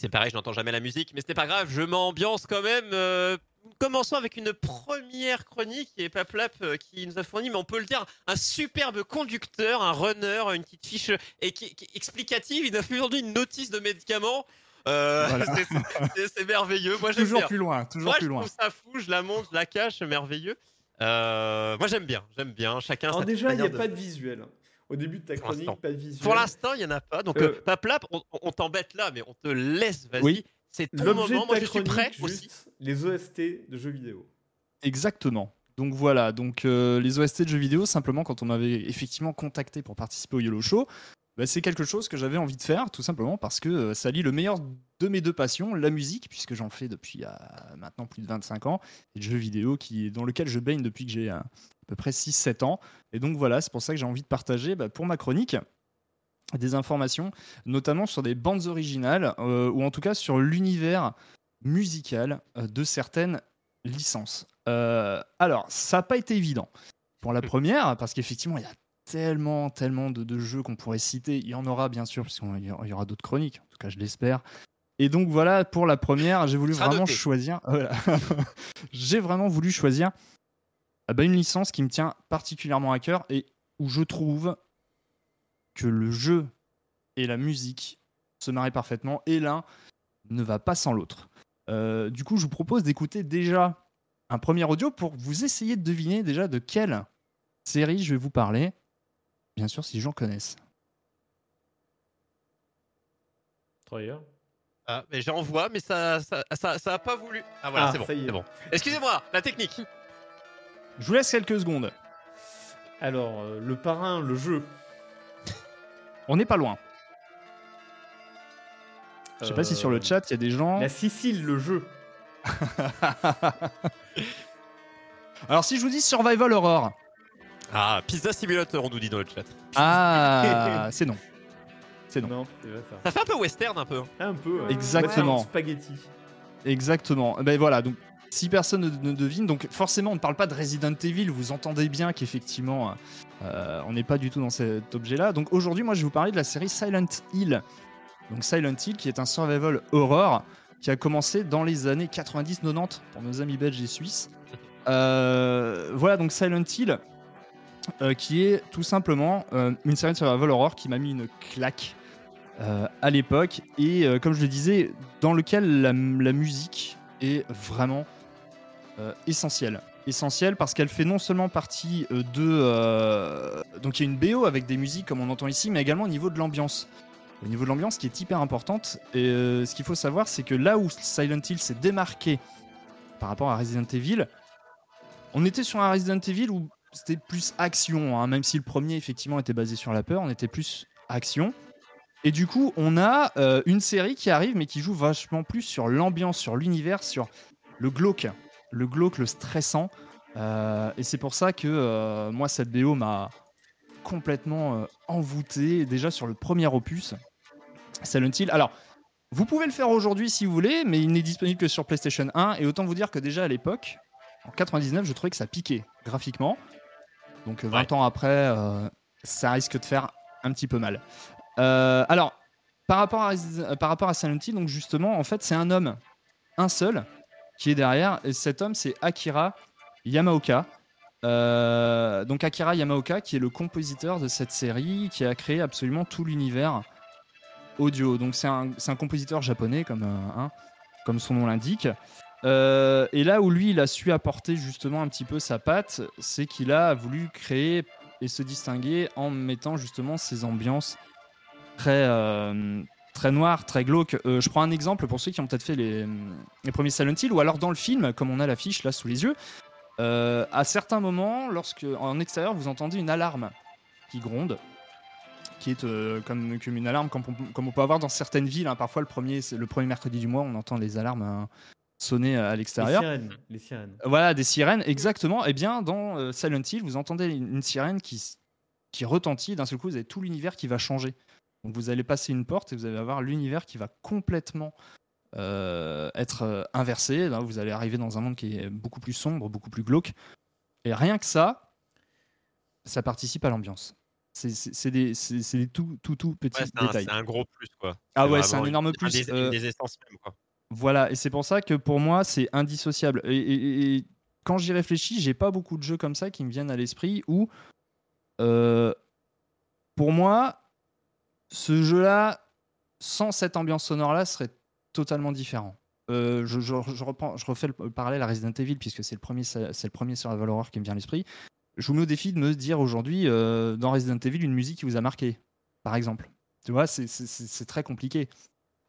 c'est pareil, je n'entends jamais la musique, mais c'était pas grave, je m'ambiance quand même. Euh, commençons avec une première chronique et Paplap euh, qui nous a fourni, mais on peut le dire, un superbe conducteur, un runner, une petite fiche et qui, explicative. Il a fait aujourd'hui une notice de médicaments. Euh, c'est merveilleux. Moi, toujours plus loin, toujours moi, plus loin. Je trouve ça fou, je la monte, je la cache, merveilleux. moi, j'aime bien, j'aime bien. Chacun. Alors déjà, il n'y a pas de visuel. Au début de ta chronique, pas de visuel. Pour l'instant, il n'y en a pas. Donc, euh, Paplap, on, t'embête là, mais on te laisse, vas-y. Oui. C'est ton moment. Moi, je suis prêt aussi. Les OST de jeux vidéo. Exactement. Donc voilà, donc euh, les OST de jeux vidéo, simplement quand on m'avait effectivement contacté pour participer au Yellow Show, bah, c'est quelque chose que j'avais envie de faire, tout simplement parce que euh, ça lie le meilleur de mes deux passions, la musique, puisque j'en fais depuis maintenant plus de 25 ans, et le jeu vidéo qui, dans lequel je baigne depuis que j'ai peu près 6-7 ans. Et donc voilà, c'est pour ça que j'ai envie de partager bah, pour ma chronique des informations, notamment sur des bandes originales, euh, ou en tout cas sur l'univers musical euh, de certaines licences. Euh, alors, ça n'a pas été évident. Pour la première, parce qu'effectivement, il y a tellement, tellement de, jeux qu'on pourrait citer. Il y en aura bien sûr, puisqu'il y aura d'autres chroniques, en tout cas je l'espère. Et donc voilà, pour la première, j'ai voulu vraiment choisir. j'ai vraiment voulu choisir ah bah, une licence qui me tient particulièrement à cœur et où je trouve que le jeu et la musique se marient parfaitement et l'un ne va pas sans l'autre. Euh, du coup, je vous propose d'écouter déjà un premier audio pour vous essayer de deviner déjà de quelle série je vais vous parler. Bien sûr, si j'en connaisse. Troyer ah, mais j'en vois, mais ça ça, ça, ça a pas voulu. Ah voilà, ah, c'est bon. Excusez-moi, la technique. Je vous laisse quelques secondes. Alors, euh, le parrain, le jeu. On n'est pas loin. Je sais pas si sur le euh, chat il y a des gens. La Sicile, le jeu. Alors si je vous dis Survival Horror. Ah, Pizza Simulator, on nous dit dans le chat. Ah, c'est non. C'est non. ça. fait un peu western, un peu. Un peu. Exactement. spaghetti. Exactement. Ben voilà, donc si personne ne, devine, donc forcément on ne parle pas de Resident Evil, vous entendez bien qu'effectivement euh, on n'est pas du tout dans cet objet-là. Donc aujourd'hui moi je vais vous parler de la série Silent Hill. Donc Silent Hill qui est un survival horror qui a commencé dans les années 90-90 pour nos amis belges et suisses. Euh, voilà donc Silent Hill euh, qui est tout simplement une série de survival horror qui m'a mis une claque à l'époque et comme je le disais dans lequel la musique est vraiment essentielle. Essentielle parce qu'elle fait non seulement partie euh, de. Euh, donc il y a une BO avec des musiques comme on entend ici, mais également au niveau de l'ambiance. Au niveau de l'ambiance qui est hyper importante. Et ce qu'il faut savoir, c'est que là où Silent Hill s'est démarqué par rapport à Resident Evil, on était sur un Resident Evil où c'était plus action, hein, même si le premier effectivement était basé sur la peur, on était plus action. Et du coup, on a une série qui arrive, mais qui joue vachement plus sur l'ambiance, sur l'univers, sur le glauque le glauque, le stressant. Euh, et c'est pour ça que euh, moi, cette BO m'a complètement euh, envoûté déjà sur le premier opus, Silent Hill. Alors, vous pouvez le faire aujourd'hui si vous voulez, mais il n'est disponible que sur PlayStation 1. Et autant vous dire que déjà à l'époque, en 99, je trouvais que ça piquait graphiquement. Donc 20 ans après, ça risque de faire un petit peu mal. alors, par rapport, à, par rapport à Silent Hill, donc justement, en fait, c'est un homme, un seul, qui est derrière. Et cet homme, c'est Akira Yamaoka. Euh, donc Akira Yamaoka, qui est le compositeur de cette série, qui a créé absolument tout l'univers audio. Donc c'est un, compositeur japonais, comme, euh, hein, comme son nom l'indique. Euh, et là où lui, il a su apporter justement un petit peu sa patte, c'est qu'il a voulu créer et se distinguer en mettant justement ces ambiances très, très noir, très glauque. Euh, je prends un exemple pour ceux qui ont peut-être fait les, les, premiers Silent Hill, ou alors dans le film, comme on a l'affiche là sous les yeux, euh, à certains moments, lorsque en extérieur vous entendez une alarme qui gronde, qui est euh, comme, comme, une alarme comme on, comme on, peut avoir dans certaines villes. Hein. Parfois le premier, le premier mercredi du mois, on entend les alarmes hein, sonner à l'extérieur. Les sirènes, Voilà, des sirènes, exactement. Et eh bien dans Silent Hill, vous entendez une, une sirène qui, qui retentit, d'un seul coup, vous avez tout l'univers qui va changer. Donc vous allez passer une porte et vous allez avoir l'univers qui va complètement euh, être euh, inversé. Là, vous allez arriver dans un monde qui est beaucoup plus sombre, beaucoup plus glauque. Et rien que ça, ça participe à l'ambiance. C'est des, des, tout, tout, tout petits détails. C'est un gros plus, quoi. Ah ouais, c'est un énorme plus. Des, euh, des essences même, quoi. Voilà, et c'est pour ça que pour moi, c'est indissociable. Et, quand j'y réfléchis, j'ai pas beaucoup de jeux comme ça qui me viennent à l'esprit où, euh, pour moi, ce jeu-là, sans cette ambiance sonore-là, serait totalement différent. Euh, je, refais le parallèle à Resident Evil, puisque c'est le premier, c'est le premier Horror qui me vient à l'esprit. Je vous mets au défi de me dire aujourd'hui, euh, dans Resident Evil, une musique qui vous a marqué, par exemple. Tu vois, c'est très compliqué.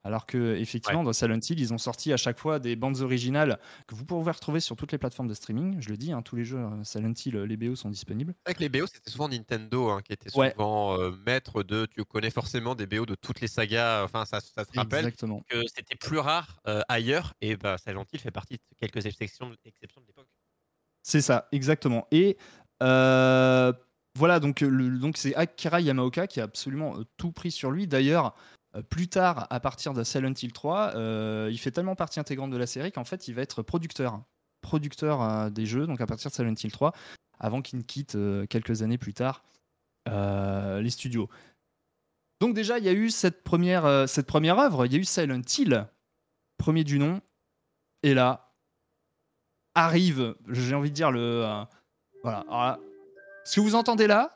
Alors que effectivement, dans Silent Hill, ils ont sorti à chaque fois des bandes originales que vous pouvez retrouver sur toutes les plateformes de streaming. Je le dis, hein, tous les jeux euh, Silent Hill, les BO sont disponibles. Avec les BO, c'était souvent Nintendo hein, qui était souvent euh, maître de. Tu connais forcément des BO de toutes les sagas. Enfin, ça, ça se rappelle Exactement. que c'était plus rare euh, ailleurs. Et bah, Silent Hill fait partie de quelques exceptions, exceptions de l'époque. C'est ça, exactement. Et voilà, donc donc c'est Akira Yamaoka qui a absolument tout pris sur lui. D'ailleurs. Euh, plus tard, à partir de Silent Hill 3, euh, il fait tellement partie intégrante de la série qu'en fait, il va être producteur, producteur euh, des jeux, donc à partir de Silent Hill 3, avant qu'il ne quitte quelques années plus tard les studios. Donc déjà, il y a eu cette première, cette première œuvre, il y a eu Silent Hill, premier du nom, et là arrive, j'ai envie de dire le, voilà. ce que vous entendez là,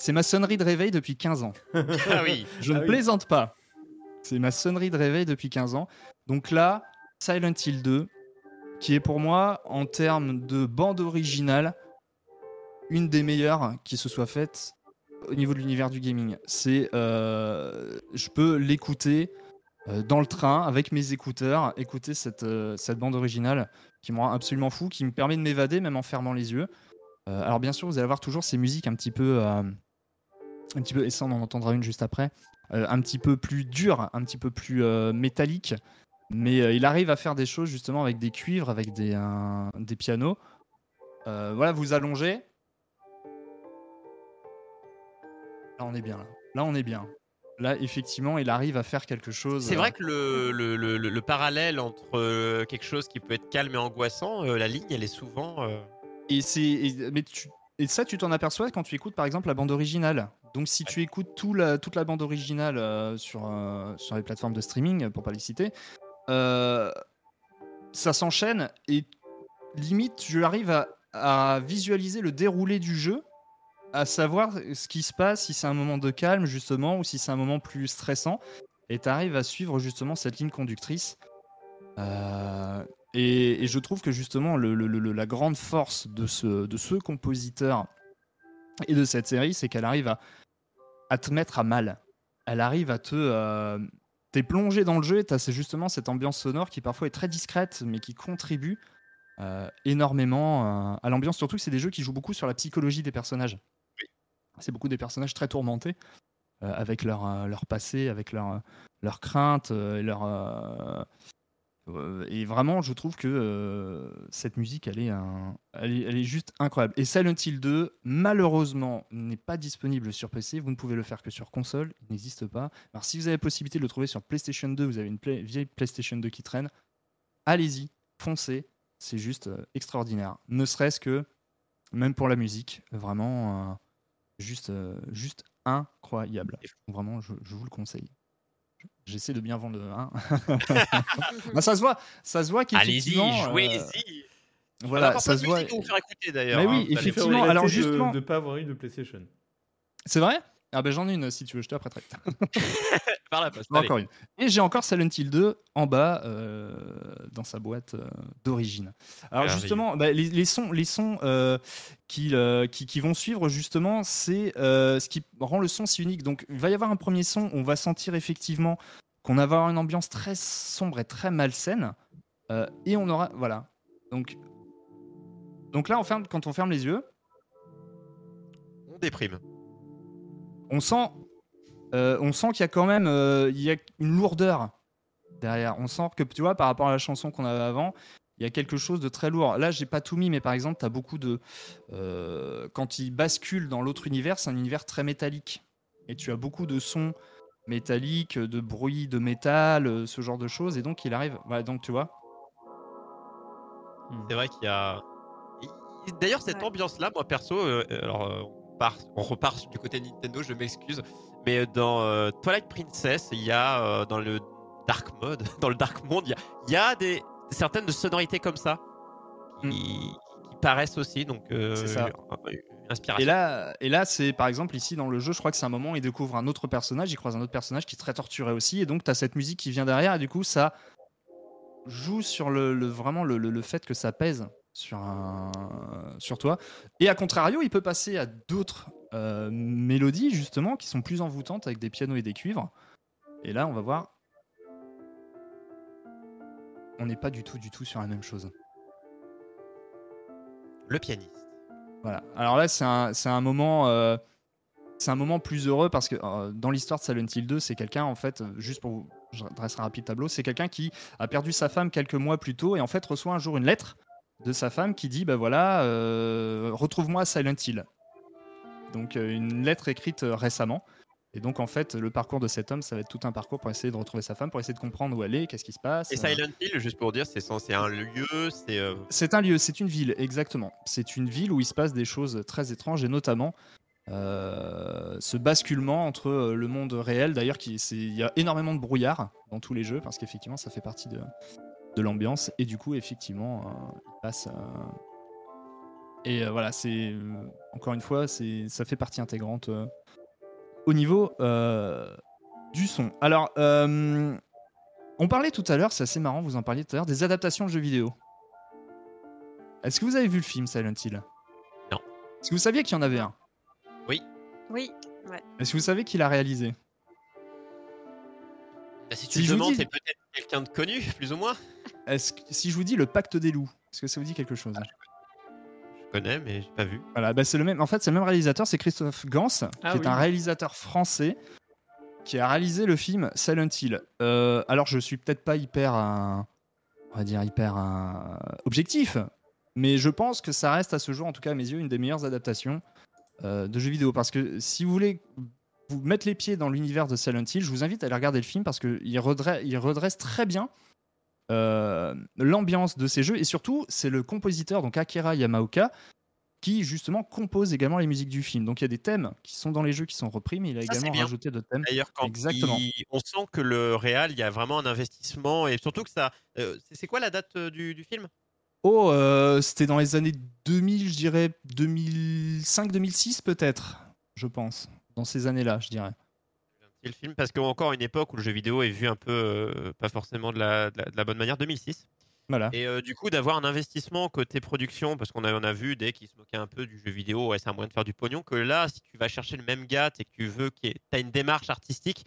c'est ma sonnerie de réveil depuis 15 ans. ah oui. Je ne ah plaisante pas. C'est ma sonnerie de réveil depuis 15 ans. Donc là, Silent Hill 2, qui est pour moi, en termes de bande originale, une des meilleures qui se soit faite au niveau de l'univers du gaming. C'est, euh, je peux l'écouter euh, dans le train avec mes écouteurs, écouter cette, euh, cette bande originale qui me rend absolument fou, qui me permet de m'évader même en fermant les yeux. alors bien sûr, vous allez avoir toujours ces musiques un petit peu un petit peu, et ça on en entendra une juste après, euh, un petit peu plus dur, un petit peu plus euh, métallique, mais euh, il arrive à faire des choses justement avec des cuivres, avec des, des pianos. voilà, vous allongez. Là on est bien, là. Là on est bien. Là, effectivement, il arrive à faire quelque chose. C'est vrai que le, le, le, le, parallèle entre quelque chose qui peut être calme et angoissant, la ligne, elle est souvent. Et c'est, mais tu, et ça, tu t'en aperçois quand tu écoutes par exemple la bande originale. Donc si tu écoutes toute la bande originale euh, sur, euh, sur les plateformes de streaming, pour pas les citer, euh, ça s'enchaîne et limite, je arrive à, à, visualiser le déroulé du jeu, à savoir ce qui se passe, si c'est un moment de calme justement, ou si c'est un moment plus stressant, et tu arrives à suivre justement cette ligne conductrice. Et, je trouve que justement, la grande force de ce, de ce compositeur et de cette série, c'est qu'elle arrive à, te mettre à mal. Elle arrive à te. Euh, T'es plongé dans le jeu et t'as justement cette ambiance sonore qui parfois est très discrète, mais qui contribue euh, énormément euh, à l'ambiance. Surtout que c'est des jeux qui jouent beaucoup sur la psychologie des personnages. C'est beaucoup des personnages très tourmentés, euh, avec leur, leur passé, avec leurs leur craintes, leur et vraiment, je trouve que euh, cette musique, elle est, elle est, juste incroyable. Et Silent Hill 2, malheureusement, n'est pas disponible sur PC. Vous ne pouvez le faire que sur console. Il n'existe pas. Alors, si vous avez la possibilité de le trouver sur PlayStation 2, vous avez une vieille PlayStation 2 qui traîne, allez-y, foncez. C'est juste euh, extraordinaire. Ne serait-ce que, même pour la musique, vraiment, juste, juste incroyable. Vraiment, je vous le conseille. J'essaie de bien vendre le hein. bah, ça se voit, ça se voit qu'effectivement. Allez-y, jouez-y. Euh, voilà, ça se voit. Vous faire écouter d'ailleurs. Mais oui, hein, effectivement. Alors justement, de ne pas avoir eu de PlayStation. C'est vrai? Ah ben j'en ai une si tu veux, je te la prêterai. Par la poste. Encore une. Et j'ai encore Silent Hill 2 en bas euh, dans sa boîte euh, d'origine. Alors justement, bah, les, sons, les sons euh, qui, qui, qui, vont suivre justement, c'est ce qui rend le son si unique. Donc il va y avoir un premier son, on va sentir effectivement qu'on va avoir une ambiance très sombre et très malsaine. et on aura, voilà. Donc, donc là, on ferme, quand on ferme les yeux, on déprime on sent, euh, on sent qu'il y a quand même euh, il y a une lourdeur derrière. On sent que, tu vois, par rapport à la chanson qu'on avait avant, il y a quelque chose de très lourd. Là, j'ai pas tout mis, mais par exemple, tu as beaucoup de. Euh, quand il bascule dans l'autre univers, c'est un univers très métallique. Et tu as beaucoup de sons métalliques, de bruit de métal, ce genre de choses. Et donc, il arrive. Voilà, donc, tu vois. C'est vrai qu'il y a. D'ailleurs, cette ambiance-là, moi perso, alors on repart du côté Nintendo, je m'excuse. Mais dans Twilight Princess, il y a dans le dark mode, dans le dark monde, il y a, des certaines de sonorités comme ça qui, hmm. paraissent aussi. Donc, c'est ça. Et là, et là c'est par exemple ici dans le jeu, je crois que c'est un moment où il découvre un autre personnage, il croise un autre personnage qui est très torturé aussi, et donc tu as cette musique qui vient derrière, et du coup ça joue sur le, vraiment le, fait que ça pèse sur, un, sur toi. Et à contrario, il peut passer à d'autres euh, mélodies justement qui sont plus envoûtantes avec des pianos et des cuivres. Et là, on va voir. On n'est pas du tout, du tout sur la même chose. Le pianiste. Voilà. Alors là, c'est un, un, moment. Euh, c'est un moment plus heureux parce que euh, dans l'histoire de Silent Hill 2, c'est quelqu'un, en fait, juste pour vous, je dresserai un rapide tableau, c'est quelqu'un qui a perdu sa femme quelques mois plus tôt et en fait reçoit un jour une lettre de sa femme qui dit, ben voilà, euh, retrouve-moi à Silent Hill. Donc une lettre écrite récemment. Et donc, en fait, le parcours de cet homme, ça va être tout un parcours pour essayer de retrouver sa femme, pour essayer de comprendre où elle est, qu'est-ce qui se passe. Et Silent Hill, juste pour dire, c'est un lieu, c'est. Euh, c'est un lieu, c'est une ville, exactement. C'est une ville où il se passe des choses très étranges, et notamment euh, ce basculement entre euh, le monde réel. D'ailleurs, il y a énormément de brouillard dans tous les jeux, parce qu'effectivement, ça fait partie de, de l'ambiance. Et du coup, effectivement, il passe. Et voilà, c'est. Encore une fois, ça fait partie intégrante au niveau euh, du son. Alors, euh, on parlait tout à l'heure, c'est assez marrant, vous en parliez tout à l'heure, des adaptations de jeux vidéo. Est-ce que vous avez vu le film Silent Hill? Non. Est-ce que vous saviez qu'il y en avait un? Oui. Oui. Est-ce que vous savez qui l'a réalisé? Bah, Si tu me demandes, c'est peut-être quelqu'un de connu, plus ou moins. Est-ce que... Si je vous dis le pacte des loups, est-ce que ça vous dit quelque chose? Connais, mais j'ai pas vu. Voilà, bah c'est le même. En fait, c'est le même réalisateur, c'est Christophe Gans, ah qui est un réalisateur français qui a réalisé le film Silent Hill. Euh, alors, je suis peut-être pas hyper, on va dire hyper objectif, mais je pense que ça reste à ce jour, en tout cas à mes yeux, une des meilleures adaptations euh, de jeux vidéo. Parce que si vous voulez vous mettre les pieds dans l'univers de Silent Hill, je vous invite à aller regarder le film parce qu'il redresse, il redresse très bien euh, l'ambiance de ces jeux et surtout c'est le compositeur donc Akira Yamaoka qui justement compose également les musiques du film. Donc il y a des thèmes qui sont dans les jeux qui sont repris, mais il a également rajouté d'autres thèmes. D'ailleurs, quand Exactement. on sent que le réal, il y a vraiment un investissement et surtout que ça. Euh, c'est quoi la date euh, du, film? Oh, c'était dans les années 2000, je dirais 2005-2006 peut-être, je pense, dans ces années-là, je dirais le film parce qu'encore une époque où le jeu vidéo est vu un peu euh, pas forcément de la, de la, bonne manière 2006 voilà. et euh, du coup d'avoir un investissement côté production parce qu'on a, on a vu dès qu'ils se moquaient un peu du jeu vidéo ouais, c'est un moyen de faire du pognon que là si tu vas chercher le même gars et que tu veux que tu as une démarche artistique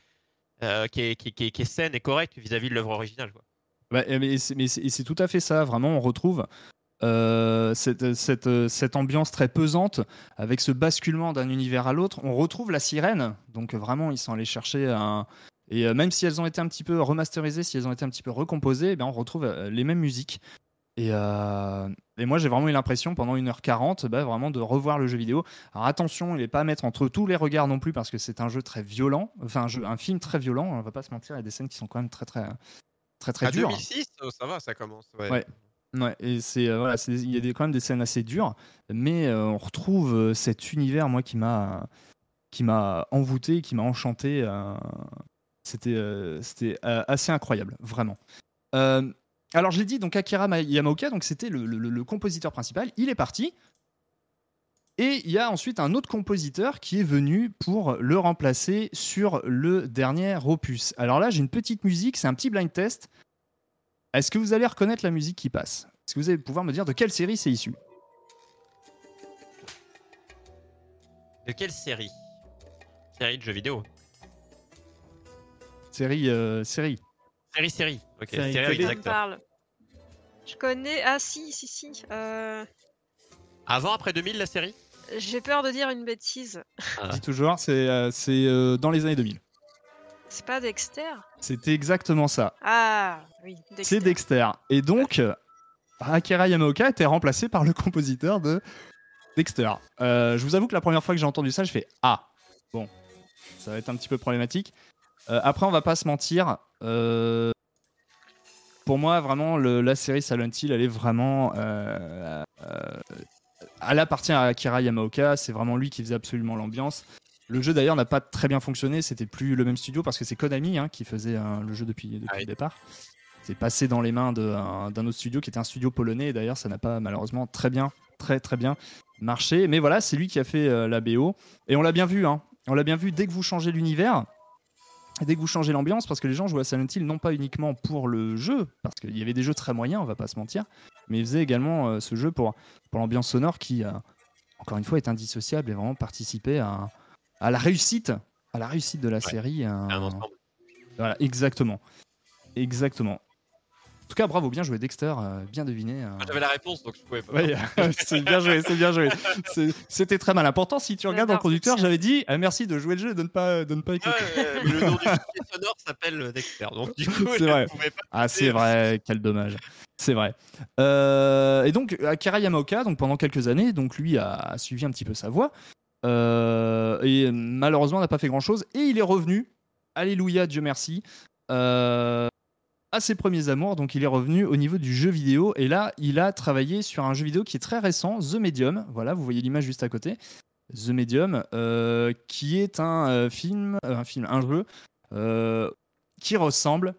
euh, qui, est, qui, qui, est, saine et correcte vis-à-vis de l'œuvre originale quoi. Bah, mais c'est tout à fait ça vraiment on retrouve euh, cette, cette, cette, ambiance très pesante avec ce basculement d'un univers à l'autre. On retrouve la sirène, donc vraiment ils sont allés chercher un... Et euh, même si elles ont été un petit peu remasterisées, si elles ont été un petit peu recomposées, eh bien on retrouve euh, les mêmes musiques. Et, et moi j'ai vraiment eu l'impression pendant 1h40 bah, vraiment de revoir le jeu vidéo. Alors attention, il n'est pas à mettre entre tous les regards non plus parce que c'est un jeu très violent, enfin un, jeu, un film très violent, on va pas se mentir, il y a des scènes qui sont quand même très très très très, très dures. 2006, ça va, ça commence. ouais. Ouais, et c'est euh, voilà, il y a quand même des scènes assez dures, mais euh, on retrouve euh, cet univers moi qui m'a qui m'a envoûté, qui m'a enchanté. c'était c'était assez incroyable, vraiment. alors je l'ai dit, donc Akira Yamaoka, donc c'était le, le, compositeur principal. Il est parti. Et il y a ensuite un autre compositeur qui est venu pour le remplacer sur le dernier opus. Alors là, j'ai une petite musique, c'est un petit blind test. Est-ce que vous allez reconnaître la musique qui passe? Est-ce que vous allez pouvoir me dire de quelle série c'est issu? De quelle série? Série de jeux vidéo Série, euh, série. Série, série. Ok, série, série parle. Je connais. Ah, si, si, si. Euh... Avant, après 2000, la série? J'ai peur de dire une bêtise. Ah. Dis toujours, c'est euh, euh, dans les années 2000. C'est pas Dexter? C'était exactement ça. Ah oui, Dexter. C'est Dexter. Et donc, Akira Yamaoka était remplacé par le compositeur de Dexter. Euh, je vous avoue que la première fois que j'ai entendu ça, je fais Ah, bon, ça va être un petit peu problématique. Euh, après, on va pas se mentir. Euh, pour moi, vraiment, la série Silent Hill, elle est vraiment elle appartient à Akira Yamaoka. C'est vraiment lui qui faisait absolument l'ambiance. Le jeu d'ailleurs n'a pas très bien fonctionné. C'était plus le même studio parce que c'est Konami hein, qui faisait le jeu depuis, depuis le départ. C'est passé dans les mains d'un autre studio qui était un studio polonais. Et d'ailleurs, ça n'a pas malheureusement très bien, très très bien marché. Mais voilà, c'est lui qui a fait la BO. Et on l'a bien vu. Hein. On l'a bien vu dès que vous changez l'univers dès que vous changez l'ambiance, parce que les gens jouaient à Silent Hill non pas uniquement pour le jeu, parce qu'il y avait des jeux très moyens, on va pas se mentir, mais ils faisaient également euh, ce jeu pour, pour l'ambiance sonore qui, euh, encore une fois, est indissociable et vraiment participait à, à la réussite, à la réussite de la série. Un voilà, exactement, exactement tout cas, bravo, bien joué, Dexter, euh, bien deviné. Euh. J'avais la réponse, donc je pouvais pas. c'est bien joué, c'est bien joué. C'était très mal. Pourtant, si tu regardes dans le conducteur, j'avais dit ah, merci de jouer le jeu et de ne pas, de ne pas écouter. le nom du sonore s'appelle Dexter, donc du coup, c'est vrai. ah, c'est vrai, quel dommage. C'est vrai. Euh, et donc, Akira Yamaoka, donc pendant quelques années, donc lui a, suivi un petit peu sa voix. Et malheureusement, n'a pas fait grand chose. Et il est revenu. Alléluia, Dieu merci. Euh, à ses premiers amours, donc il est revenu au niveau du jeu vidéo, et là, il a travaillé sur un jeu vidéo qui est très récent, The Medium, voilà, vous voyez l'image juste à côté, The Medium, euh, qui est un euh, film, euh, un film, un jeu, qui ressemble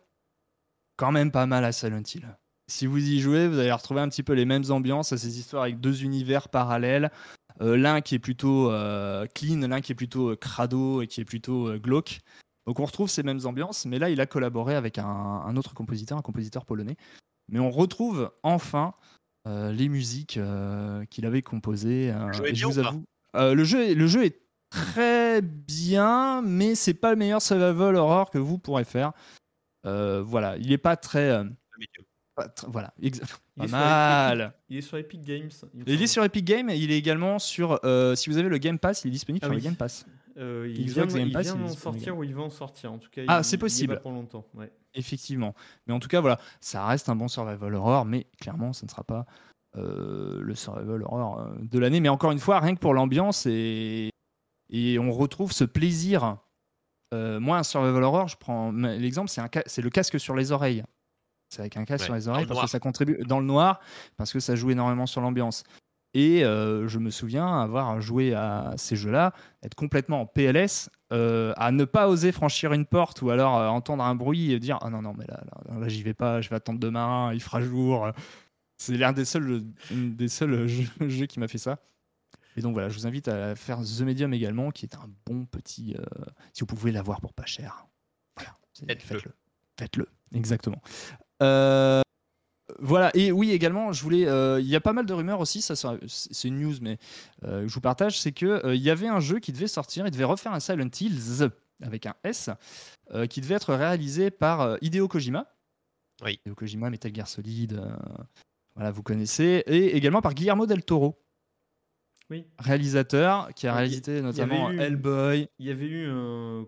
quand même pas mal à Silent Hill. Si vous y jouez, vous allez retrouver un petit peu les mêmes ambiances, ces histoires avec deux univers parallèles, l'un qui est plutôt clean, l'un qui est plutôt crado et qui est plutôt glauque. Donc on retrouve ces mêmes ambiances, mais là il a collaboré avec un, autre compositeur, un compositeur polonais. Mais on retrouve enfin euh, les musiques euh, qu'il avait composées. Euh, je vous avoue, le, jeu, le jeu est très bien, mais c'est pas le meilleur survival horror que vous pourrez faire. voilà, il est pas très. Voilà, pas mal. il est sur Epic Games. Il, est sur Epic Games. Il est également sur. si vous avez le Game Pass, il est disponible ah sur le Game Pass. Euh, il vient, il vient d'en sortir ou il va en sortir. En tout cas, ah, c'est possible. pour longtemps. Effectivement. Mais en tout cas, voilà, ça reste un bon survival horror, mais clairement, ce ne sera pas euh, le survival horror euh, de l'année. Mais encore une fois, rien que pour l'ambiance et, et on retrouve ce plaisir. moi, un survival horror, je prends l'exemple, c'est le casque sur les oreilles. C'est avec un casque sur les oreilles parce que ça contribue dans le noir, parce que ça joue énormément sur l'ambiance. Et euh, je me souviens avoir joué à ces jeux-là, être complètement en PLS, euh, à ne pas oser franchir une porte ou alors euh, entendre un bruit et dire Ah non, non, mais là, là, j'y vais pas, je vais attendre demain, il fera jour. C'est l'un des seuls, des seuls jeux, qui m'a fait ça. Et donc voilà, je vous invite à faire The Medium également, qui est un bon petit. si vous pouvez l'avoir pour pas cher. Voilà, faites-le. Faites-le, exactement. Euh, voilà, et oui, également, je voulais. Euh, il y a pas mal de rumeurs aussi, ça c'est une news, mais euh, je vous partage c'est qu'il il y avait un jeu qui devait sortir, il devait refaire un Silent Hills avec un S, qui devait être réalisé par Hideo Kojima. Oui. Hideo Kojima, Metal Gear Solid, voilà, vous connaissez, et également par Guillermo del Toro. Oui. Réalisateur qui a réalisé notamment Hellboy. Il y avait eu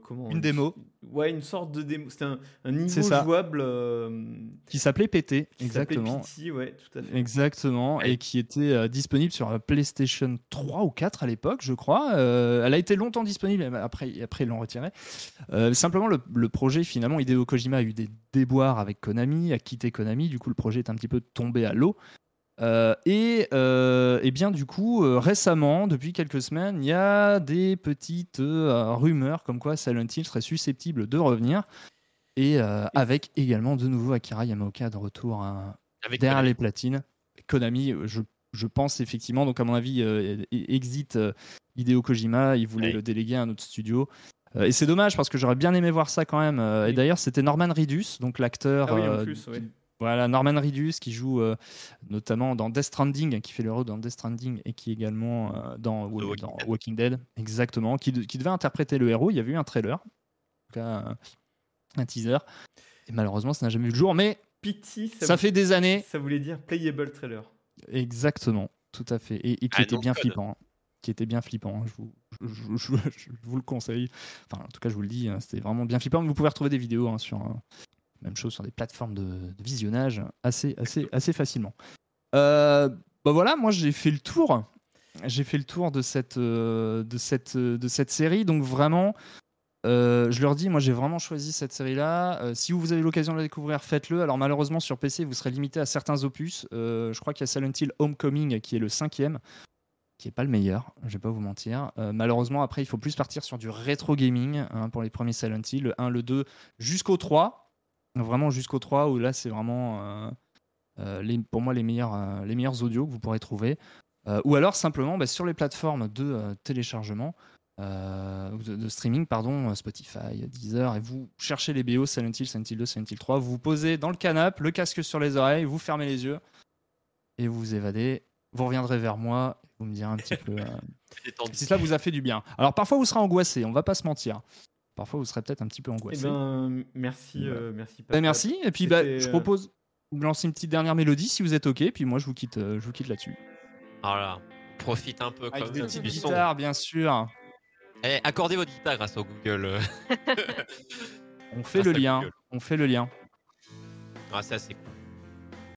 comment, une démo. Ouais, une sorte de démo. C'était un, un, niveau jouable. Euh, qui s'appelait PT, exactement. PT, ouais, tout à fait. Exactement. Et qui était euh, disponible sur PlayStation 3 ou 4 à l'époque, je crois. Euh, elle a été longtemps disponible, après, après ils l'ont retirée. simplement, le, le, projet, finalement, Hideo Kojima a eu des déboires avec Konami, a quitté Konami. Du coup, le projet est un petit peu tombé à l'eau. Euh, et, euh, et, bien du coup, euh, récemment, depuis quelques semaines, il y a des petites rumeurs comme quoi Silent Hill serait susceptible de revenir. Et avec également de nouveau Akira Yamaoka de retour derrière les platines. Konami, je, je, pense effectivement, donc à mon avis, exit Hideo Kojima, il voulait le déléguer à un autre studio. et c'est dommage parce que j'aurais bien aimé voir ça quand même. Et d'ailleurs, c'était Norman Reedus, donc l'acteur ah voilà, Norman Reedus qui joue euh, notamment dans Death Stranding, qui fait le rôle dans Death Stranding et qui est également euh, dans, Walking, Dead. exactement, qui, devait interpréter le héros. Il y avait eu un trailer, en tout cas euh, un teaser, et malheureusement ça n'a jamais vu le jour, mais Pity, ça, fait des années. Ça voulait dire playable trailer. Exactement, tout à fait, et, qui ah, était bien flippant. Hein. Qui était bien flippant, hein. je, vous, je, vous, le conseille. Enfin, en tout cas, je vous le dis, hein, c'était vraiment bien flippant. Vous pouvez retrouver des vidéos sur, même chose sur des plateformes de, visionnage assez, assez, assez facilement. Euh, bah voilà, moi j'ai fait le tour. J'ai fait le tour de cette, euh, de cette, de cette série. Donc vraiment, euh, je leur dis, moi j'ai vraiment choisi cette série-là. si vous avez l'occasion de la découvrir, faites-le. Alors malheureusement sur PC, vous serez limité à certains opus. je crois qu'il y a Silent Hill Homecoming qui est le cinquième. qui est pas le meilleur, je vais pas vous mentir. Euh, malheureusement, après, il faut plus partir sur du rétro gaming hein, pour les premiers Silent Hill, le 1, le 2, jusqu'au 3. Vraiment jusqu'au 3, où là, c'est vraiment, euh, euh, les, pour moi, les meilleurs, les meilleurs audios que vous pourrez trouver. ou alors, simplement, bah, sur les plateformes de téléchargement, de, streaming, pardon, Spotify, Deezer, et vous cherchez les BO Silent Hill, Silent Hill 2, Silent Hill 3, vous vous posez dans le canapé, le casque sur les oreilles, vous fermez les yeux, et vous vous évadez. Vous reviendrez vers moi vous me direz un petit peu euh, si cela vous a fait du bien. Alors parfois vous serez angoissé, on va pas se mentir. Parfois vous serez peut-être un petit peu angoissé. Eh ben, merci, euh, merci. Ben, merci. Et puis bah, je euh, propose de lancer une petite dernière mélodie si vous êtes ok. Puis moi je vous quitte, je vous quitte là-dessus. Voilà, profite un peu Avec comme des du guitare, bien sûr. Eh, accordez votre guitare grâce au Google. on fait le lien. On fait le lien. Ah ça c'est cool.